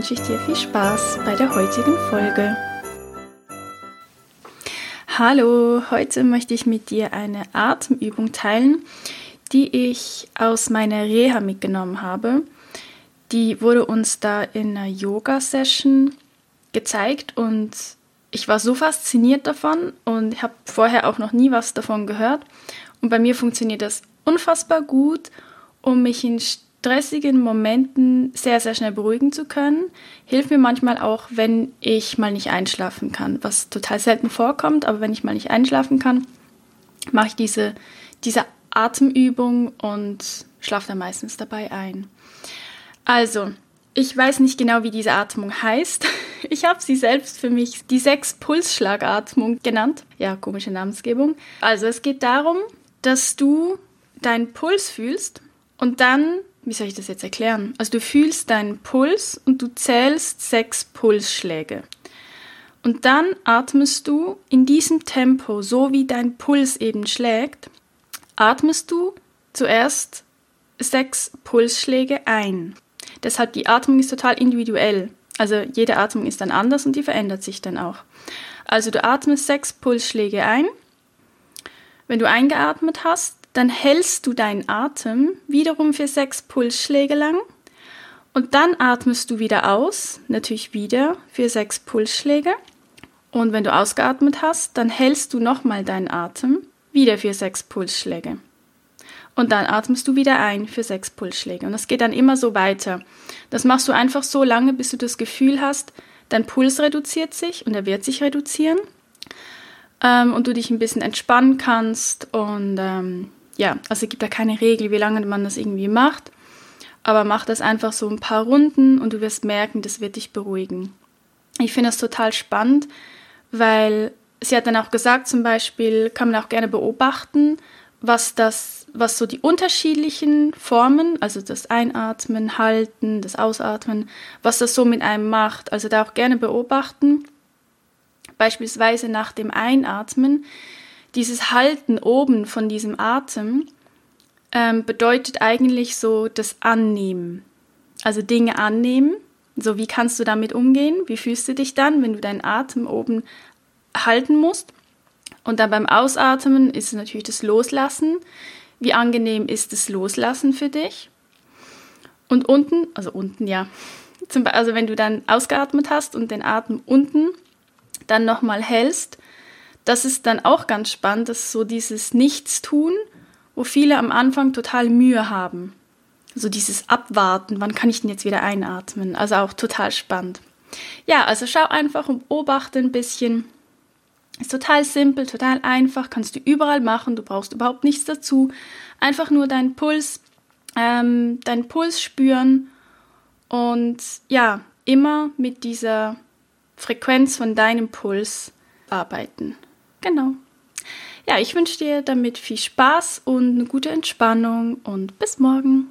wünsche ich dir viel Spaß bei der heutigen Folge. Hallo, heute möchte ich mit dir eine Atemübung teilen, die ich aus meiner Reha mitgenommen habe. Die wurde uns da in einer Yoga-Session gezeigt und ich war so fasziniert davon und habe vorher auch noch nie was davon gehört. Und bei mir funktioniert das unfassbar gut, um mich in stressigen Momenten sehr, sehr schnell beruhigen zu können. Hilft mir manchmal auch, wenn ich mal nicht einschlafen kann, was total selten vorkommt, aber wenn ich mal nicht einschlafen kann, mache ich diese, diese Atemübung und schlafe dann meistens dabei ein. Also, ich weiß nicht genau, wie diese Atmung heißt. Ich habe sie selbst für mich die Sechs-Pulsschlagatmung genannt. Ja, komische Namensgebung. Also, es geht darum, dass du deinen Puls fühlst und dann wie soll ich das jetzt erklären? Also du fühlst deinen Puls und du zählst sechs Pulsschläge. Und dann atmest du in diesem Tempo, so wie dein Puls eben schlägt, atmest du zuerst sechs Pulsschläge ein. Deshalb die Atmung ist total individuell. Also jede Atmung ist dann anders und die verändert sich dann auch. Also du atmest sechs Pulsschläge ein. Wenn du eingeatmet hast, dann hältst du deinen Atem wiederum für sechs Pulsschläge lang und dann atmest du wieder aus, natürlich wieder für sechs Pulsschläge. Und wenn du ausgeatmet hast, dann hältst du nochmal deinen Atem wieder für sechs Pulsschläge. Und dann atmest du wieder ein für sechs Pulsschläge. Und das geht dann immer so weiter. Das machst du einfach so lange, bis du das Gefühl hast, dein Puls reduziert sich und er wird sich reduzieren. Ähm, und du dich ein bisschen entspannen kannst und ähm, ja, also es gibt da keine Regel, wie lange man das irgendwie macht. Aber mach das einfach so ein paar Runden und du wirst merken, das wird dich beruhigen. Ich finde das total spannend, weil sie hat dann auch gesagt, zum Beispiel kann man auch gerne beobachten, was das, was so die unterschiedlichen Formen, also das Einatmen, Halten, das Ausatmen, was das so mit einem macht. Also da auch gerne beobachten. Beispielsweise nach dem Einatmen dieses Halten oben von diesem Atem ähm, bedeutet eigentlich so das Annehmen. Also Dinge annehmen. So, wie kannst du damit umgehen? Wie fühlst du dich dann, wenn du deinen Atem oben halten musst? Und dann beim Ausatmen ist es natürlich das Loslassen. Wie angenehm ist das Loslassen für dich? Und unten, also unten, ja. Also wenn du dann ausgeatmet hast und den Atem unten dann nochmal hältst, das ist dann auch ganz spannend, dass so dieses Nichtstun, wo viele am Anfang total Mühe haben. So dieses Abwarten, wann kann ich denn jetzt wieder einatmen? Also auch total spannend. Ja, also schau einfach und beobachte ein bisschen. Ist total simpel, total einfach, kannst du überall machen, du brauchst überhaupt nichts dazu. Einfach nur deinen Puls, ähm, deinen Puls spüren und ja, immer mit dieser Frequenz von deinem Puls arbeiten. Genau. Ja, ich wünsche dir damit viel Spaß und eine gute Entspannung und bis morgen.